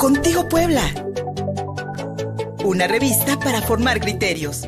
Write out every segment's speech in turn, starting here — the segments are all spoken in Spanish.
Contigo Puebla. Una revista para formar criterios.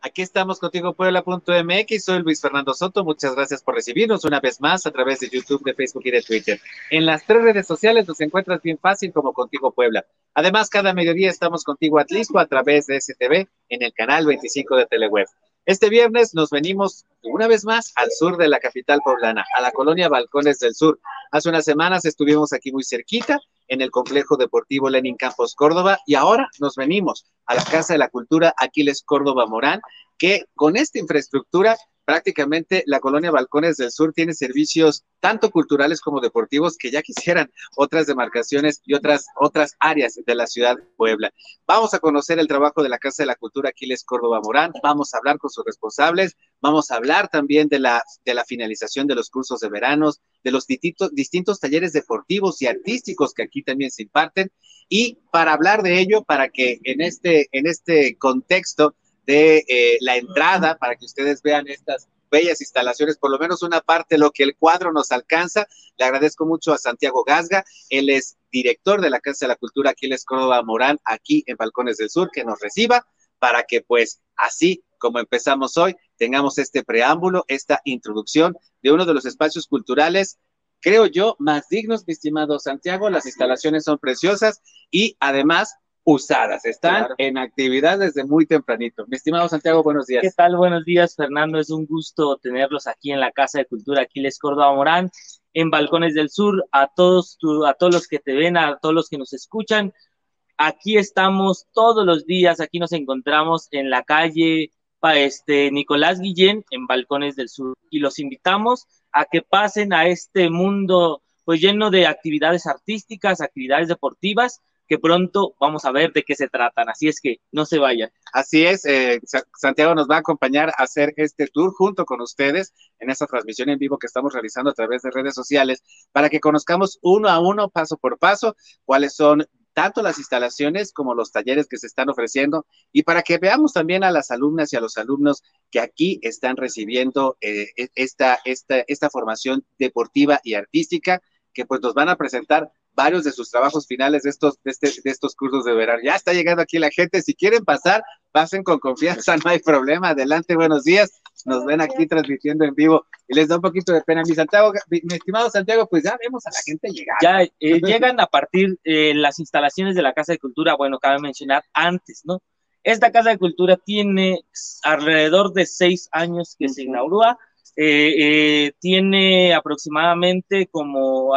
Aquí estamos contigo Puebla.mx, soy Luis Fernando Soto, muchas gracias por recibirnos una vez más a través de YouTube, de Facebook y de Twitter. En las tres redes sociales nos encuentras bien fácil como Contigo Puebla. Además, cada mediodía estamos contigo Atlisco a través de STV en el canal 25 de Teleweb. Este viernes nos venimos una vez más al sur de la capital poblana, a la colonia Balcones del Sur. Hace unas semanas estuvimos aquí muy cerquita, en el complejo deportivo Lenin Campos Córdoba, y ahora nos venimos a la Casa de la Cultura Aquiles Córdoba Morán, que con esta infraestructura prácticamente la colonia Balcones del Sur tiene servicios tanto culturales como deportivos que ya quisieran otras demarcaciones y otras, otras áreas de la ciudad de Puebla. Vamos a conocer el trabajo de la Casa de la Cultura Aquiles Córdoba Morán, vamos a hablar con sus responsables, vamos a hablar también de la, de la finalización de los cursos de veranos, de los distintos, talleres deportivos y artísticos que aquí también se imparten. Y para hablar de ello, para que en este, en este contexto de eh, la entrada para que ustedes vean estas bellas instalaciones, por lo menos una parte, lo que el cuadro nos alcanza. Le agradezco mucho a Santiago Gasga, él es director de la Casa de la Cultura Aquiles Córdoba Morán, aquí en Balcones del Sur, que nos reciba para que pues así como empezamos hoy, tengamos este preámbulo, esta introducción de uno de los espacios culturales creo yo, más dignos, mi estimado Santiago. Las instalaciones son preciosas y además usadas, están en actividad desde muy tempranito. Mi estimado Santiago, buenos días. ¿Qué tal? Buenos días, Fernando. Es un gusto tenerlos aquí en la Casa de Cultura Aquiles Córdoba Morán, en Balcones del Sur. A todos, a todos los que te ven, a todos los que nos escuchan, aquí estamos todos los días, aquí nos encontramos en la calle este, Nicolás Guillén, en Balcones del Sur, y los invitamos a que pasen a este mundo pues lleno de actividades artísticas, actividades deportivas, que pronto vamos a ver de qué se tratan. Así es que no se vayan. Así es, eh, Santiago nos va a acompañar a hacer este tour junto con ustedes en esta transmisión en vivo que estamos realizando a través de redes sociales para que conozcamos uno a uno, paso por paso, cuáles son tanto las instalaciones como los talleres que se están ofreciendo y para que veamos también a las alumnas y a los alumnos que aquí están recibiendo eh, e, esta, esta, esta formación deportiva y artística que pues nos van a presentar varios de sus trabajos finales de estos, de, este, de estos cursos de verano. Ya está llegando aquí la gente. Si quieren pasar, pasen con confianza, no hay problema. Adelante, buenos días. Nos ven aquí transmitiendo en vivo y les da un poquito de pena. Mi Santiago, mi, estimado Santiago, pues ya vemos a la gente llegar. Ya eh, llegan a partir de las instalaciones de la Casa de Cultura. Bueno, cabe mencionar antes, ¿no? Esta Casa de Cultura tiene alrededor de seis años que se inaugura. Eh, eh, tiene aproximadamente como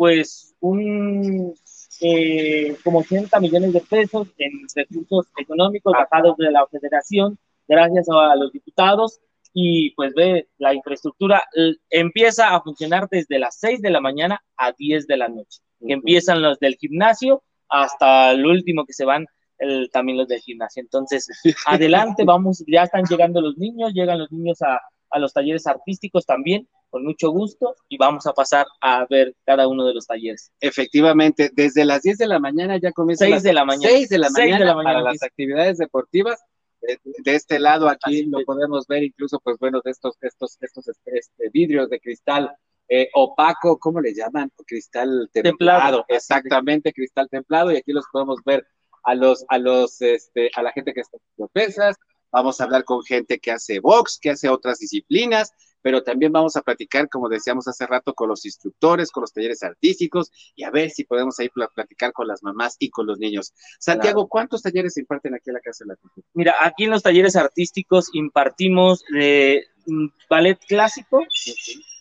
pues un eh, como 80 millones de pesos en recursos económicos bajados de la federación gracias a los diputados. Y pues ve la infraestructura empieza a funcionar desde las 6 de la mañana a 10 de la noche. Empiezan los del gimnasio hasta el último que se van también los del gimnasio. Entonces adelante vamos ya están llegando los niños llegan los niños a, a los talleres artísticos también con mucho gusto y vamos a pasar a ver cada uno de los talleres. Efectivamente, desde las 10 de la mañana ya comienza. 6 de la mañana. 6 de la mañana, de la mañana para las actividades deportivas. De, este lado aquí lo podemos ver incluso, pues bueno, de estos, estos, estos este, vidrios de cristal eh, opaco, ¿cómo le llaman? Cristal templado. Exactamente, cristal templado y aquí los podemos ver a los, a los, este, a la gente que está pesas. Vamos a hablar con gente que hace box, que hace otras disciplinas, pero también vamos a platicar, como decíamos hace rato, con los instructores, con los talleres artísticos y a ver si podemos ahí platicar con las mamás y con los niños. Santiago, ¿cuántos talleres se imparten aquí en la Casa de la Cultura? Mira, aquí en los talleres artísticos impartimos eh, ballet clásico,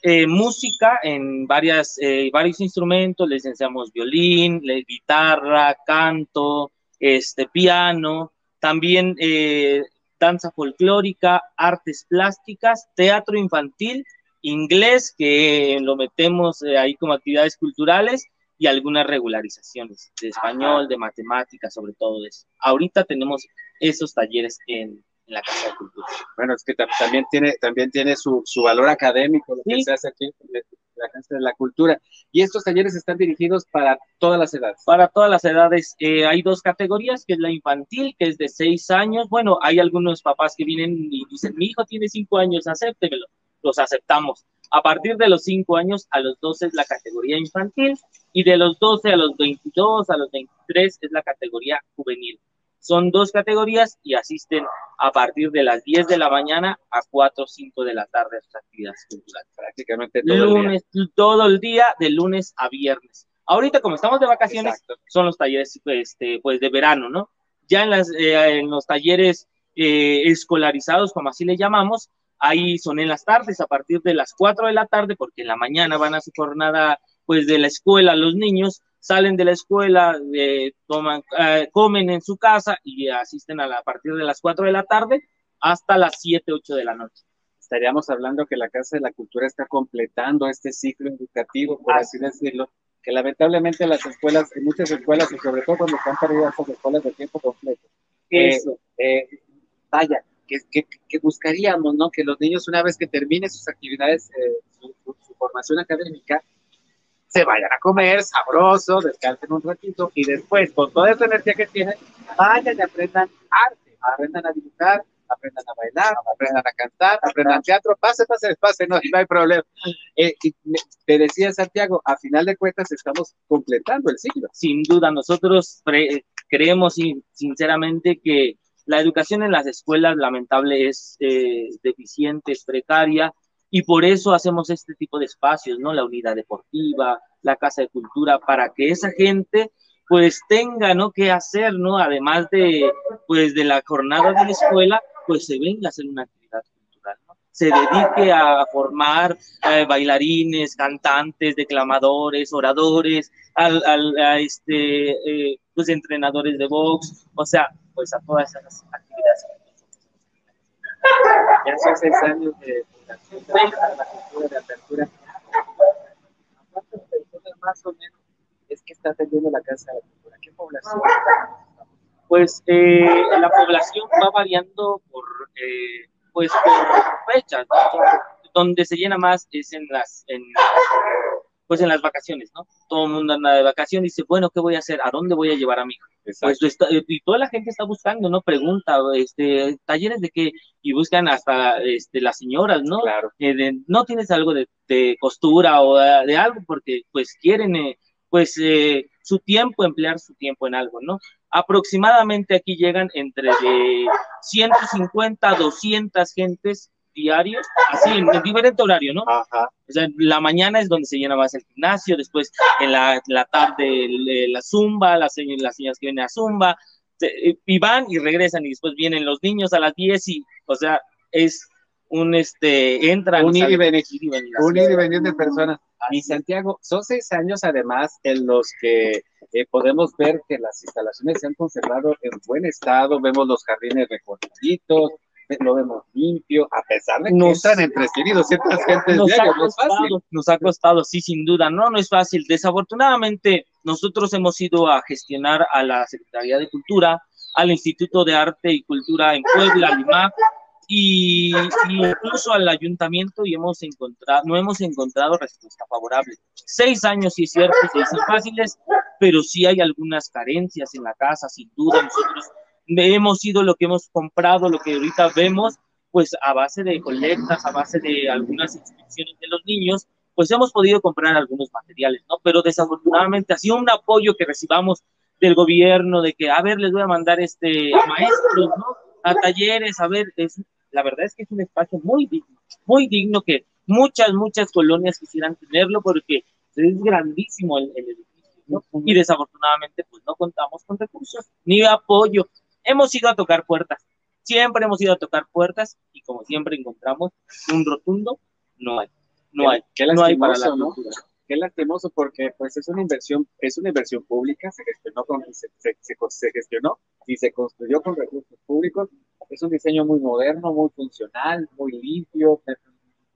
eh, música en varias, eh, varios instrumentos, les enseñamos violín, guitarra, canto, este, piano, también danza folclórica, artes plásticas, teatro infantil, inglés, que lo metemos eh, ahí como actividades culturales, y algunas regularizaciones de español, de matemáticas, sobre todo eso. Ahorita tenemos esos talleres en, la Casa de Cultura. Bueno, es que también tiene, también tiene su, valor académico lo que se hace aquí la Casa de la Cultura. Y estos talleres están dirigidos para todas las edades. Para todas las edades. Eh, hay dos categorías, que es la infantil, que es de seis años. Bueno, hay algunos papás que vienen y dicen, mi hijo tiene cinco años, acéptemelo. Los aceptamos. A partir de los 5 años a los 12 es la categoría infantil y de los 12 a los 22, a los 23 es la categoría juvenil. Son dos categorías y asisten a partir de las 10 de la mañana a 4 o 5 de la tarde a sus actividades culturales. Prácticamente todo lunes, el día. todo el día, de lunes a viernes. Ahorita, como estamos de vacaciones, Exacto. son los talleres este, pues, de verano, ¿no? Ya en, las, eh, en los talleres eh, escolarizados, como así le llamamos, ahí son en las tardes, a partir de las 4 de la tarde, porque en la mañana van a su jornada pues de la escuela los niños, salen de la escuela, eh, toman, eh, comen en su casa y asisten a, la, a partir de las 4 de la tarde hasta las 7, 8 de la noche. Estaríamos hablando que la Casa de la Cultura está completando este ciclo educativo, por así, así decirlo, que lamentablemente las escuelas, en muchas escuelas, y sobre todo cuando están perdidas las escuelas de tiempo completo, Eso. Eh, vaya, que, que, que, buscaríamos, ¿no? Que los niños, una vez que terminen sus actividades, eh, su, su, su, formación académica, se vayan a comer sabroso, descansen un ratito y después, con toda esa energía que tienen, vayan y aprendan arte, aprendan a dibujar, aprendan a bailar, aprendan a cantar, aprendan teatro, pase, pase, pase, no, no hay problema. Eh, te decía Santiago, a final de cuentas estamos completando el ciclo. Sin duda, nosotros creemos sinceramente que la educación en las escuelas, lamentable, es eh, deficiente, es precaria, y por eso hacemos este tipo de espacios, ¿no? La unidad deportiva, la casa de cultura, para que esa gente pues tenga, ¿no? Que hacer, ¿no? Además de, pues, de la jornada de la escuela, pues se venga a hacer una actividad cultural. Se dedique a formar eh, bailarines, cantantes, declamadores, oradores, al, al a este, eh, pues entrenadores de box, o sea, pues a todas esas actividades. Ya hace seis años de fundación de la cultura de apertura. ¿Cuántas personas más o menos es que está atendiendo la Casa de la? ¿Qué población? Pues eh, la población va variando por, eh, pues, por fechas, ¿no? donde se llena más es en las, en, pues en las vacaciones, ¿no? Todo el mundo anda de vacaciones y dice, bueno, ¿qué voy a hacer? ¿A dónde voy a llevar a mi hijo? Pues y toda la gente está buscando, ¿no? Pregunta, este, talleres de qué, y buscan hasta este, las señoras, ¿no? Claro. Eh, de, no tienes algo de, de costura o de, de, algo, porque pues quieren, eh, pues, eh, su tiempo, emplear su tiempo en algo, ¿no? Aproximadamente aquí llegan entre de 150 a 200 gentes diarios, así en, en, diferente horario, ¿no? Ajá. O sea, la mañana es donde se llena más el gimnasio, después en la, la tarde el, la zumba, las, las señoras que vienen a zumba, y van y regresan, y después vienen los niños a las 10 y, o sea, es un, este, entran. Un ir y venir, un ir y venir de personas. Y Santiago, son seis años además en los que eh, podemos ver que las instalaciones se han conservado en buen estado, vemos los jardines recortaditos, lo vemos limpio, a pesar de que nos, entran entre 100 y 200 gentes nos ha costado, no es fácil. Nos ha costado, sí, sin duda, no, no es fácil. Desafortunadamente, nosotros hemos ido a gestionar a la Secretaría de Cultura, al Instituto de Arte y Cultura en Puebla, Lima, y, y, incluso al ayuntamiento y hemos encontrado, no hemos encontrado respuesta favorable. Seis años, sí es cierto, seis son fáciles, pero sí hay algunas carencias en la casa, sin duda. Nosotros hemos sido lo que hemos comprado, lo que ahorita vemos, pues a base de colectas, a base de algunas inscripciones de los niños, pues hemos podido comprar algunos materiales, ¿no? Pero desafortunadamente, así un apoyo que recibamos del gobierno, de que, a ver, les voy a mandar este, a maestros, ¿no? A talleres, a ver, es, la verdad es que es un espacio muy digno, muy digno que muchas, muchas colonias quisieran tenerlo porque es grandísimo el, el edificio, ¿no? Y desafortunadamente, pues no contamos con recursos ni apoyo hemos ido a tocar puertas, siempre hemos ido a tocar puertas y como siempre encontramos un rotundo, no hay, no hay, qué no hay para la ¿no? Qué lastimoso porque pues es una inversión, es una inversión pública, se gestionó con, se, se, se, se gestionó y se construyó con recursos públicos, es un diseño muy moderno, muy funcional, muy limpio,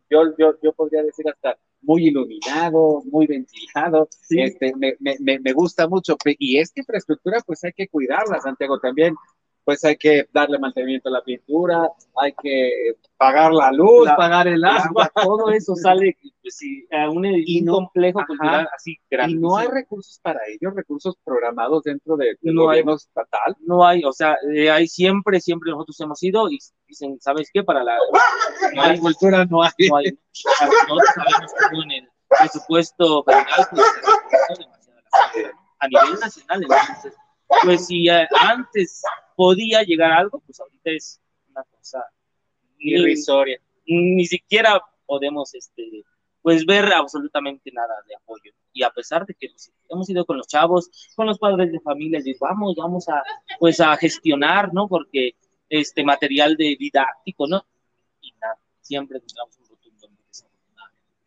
yo, yo, yo podría decir hasta muy iluminado, muy ventilado, sí. este, me, me, me, gusta mucho, y esta infraestructura pues hay que cuidarla, Santiago, también pues hay que darle mantenimiento a la pintura, hay que pagar la luz, pagar el agua. Todo eso sale pues, a un edificio complejo cultural así grande. Y no hay recursos para ellos, recursos programados dentro de, del gobierno estatal. No hay, o sea, eh, hay siempre, siempre nosotros hemos ido y dicen, ¿sabes qué? Para la, la cultura no hay. No hay. Nosotros sabemos que en el presupuesto federal, pues, a nivel nacional, entonces, pues si eh, antes podía llegar a algo, pues ahorita es una cosa irrisoria. Ni, siquiera podemos, este, pues ver absolutamente nada de apoyo. Y a pesar de que pues, hemos ido con los chavos, con los padres de familia, y vamos, vamos a, pues a gestionar, ¿no? Porque este material de didáctico, ¿no? Y nada, siempre un rotundo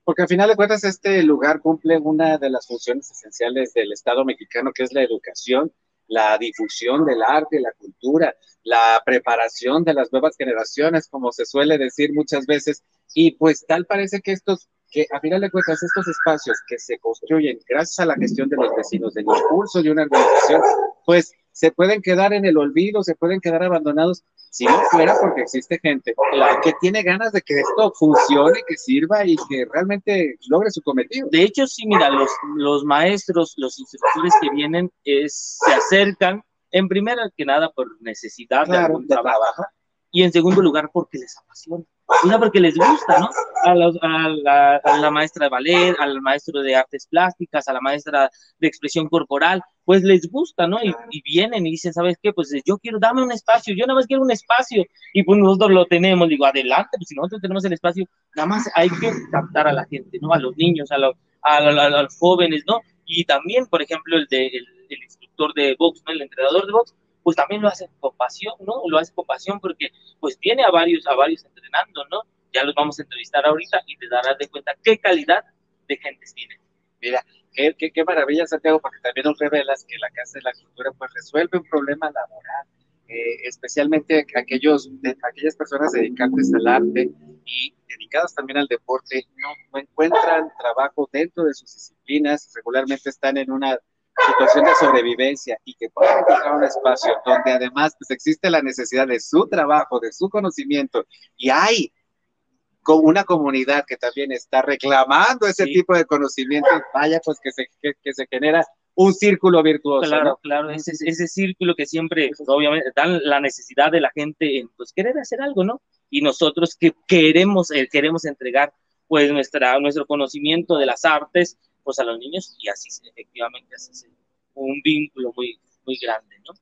porque al final de cuentas este lugar cumple una de las funciones esenciales del Estado mexicano, que es la educación la difusión del arte, la cultura, la preparación de las nuevas generaciones, como se suele decir muchas veces, y pues tal parece que estos, que a final de cuentas estos espacios que se construyen gracias a la gestión de los vecinos, del impulso de una organización, pues se pueden quedar en el olvido, se pueden quedar abandonados si no fuera porque existe gente que tiene ganas de que esto funcione, que sirva y que realmente logre su cometido. De hecho, sí, mira, los, los maestros, los instructores que vienen es, se acercan, en primera que nada por necesidad de algún trabajo, y en segundo lugar porque les apasiona. Una porque les gusta, ¿no? A, la, a, la, maestra de ballet, al maestro de artes plásticas, a la maestra de expresión corporal, pues les gusta, ¿no? Y, vienen y dicen, ¿sabes qué? Pues yo quiero, dame un espacio, yo nada más quiero un espacio. Y pues nosotros lo tenemos, digo, adelante, pues si nosotros tenemos el espacio, nada más hay que captar a la gente, ¿no? A los niños, a, a, los jóvenes, ¿no? Y también, por ejemplo, el, de, el, instructor de box, ¿no? El entrenador de box, pues también lo hace con pasión, ¿no? Lo hace con pasión porque pues tiene a varios, a varios entrenando, ¿no? Ya los vamos a entrevistar ahorita y te darás de cuenta qué calidad de gentes tienen. Mira, qué, qué, qué, maravilla, Santiago, porque también nos revelas que la Casa de la Cultura pues resuelve un problema laboral, eh, especialmente aquellos, de, aquellas personas dedicantes al arte y dedicadas también al deporte, no encuentran trabajo dentro de sus disciplinas, regularmente están en una situación de sobrevivencia y que puedan encontrar un espacio donde además pues, existe la necesidad de su trabajo, de su conocimiento y hay una comunidad que también está reclamando ese tipo de conocimiento, vaya pues que se, que, se genera un círculo virtuoso. Claro, claro, ese, ese círculo que siempre, pues, obviamente, dan la necesidad de la gente en pues querer hacer algo, ¿no? Y nosotros que queremos, eh, queremos entregar pues nuestra, nuestro conocimiento de las artes, pues a los niños y así efectivamente hace un vínculo muy, muy grande, ¿no?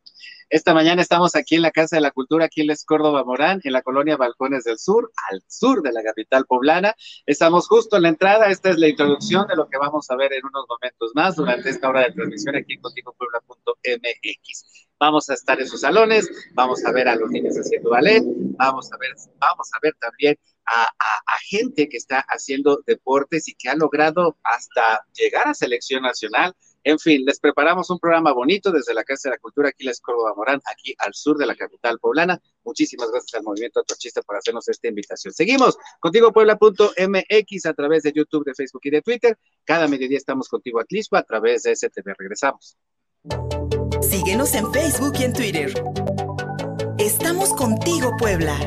Esta mañana estamos aquí en la Casa de la Cultura, aquí en Les Córdoba Morán, en la colonia Balcones del Sur, al sur de la capital poblana. Estamos justo en la entrada. Esta es la introducción de lo que vamos a ver en unos momentos más durante esta hora de transmisión aquí en contigopuebla.mx. Vamos a estar en sus salones, vamos a ver a los niños haciendo ballet, vamos a ver, vamos a ver también a, gente que está haciendo deportes y que ha logrado hasta llegar a selección nacional. En fin, les preparamos un programa bonito desde la Casa de la Cultura, aquí la Córdoba Morán, aquí al sur de la capital poblana. Muchísimas gracias al Movimiento Atrochista por hacernos esta invitación. Seguimos contigo puebla.mx a través de YouTube, de Facebook y de Twitter. Cada mediodía estamos contigo a a través de STV. Regresamos. Síguenos en Facebook y en Twitter. Estamos contigo, Puebla.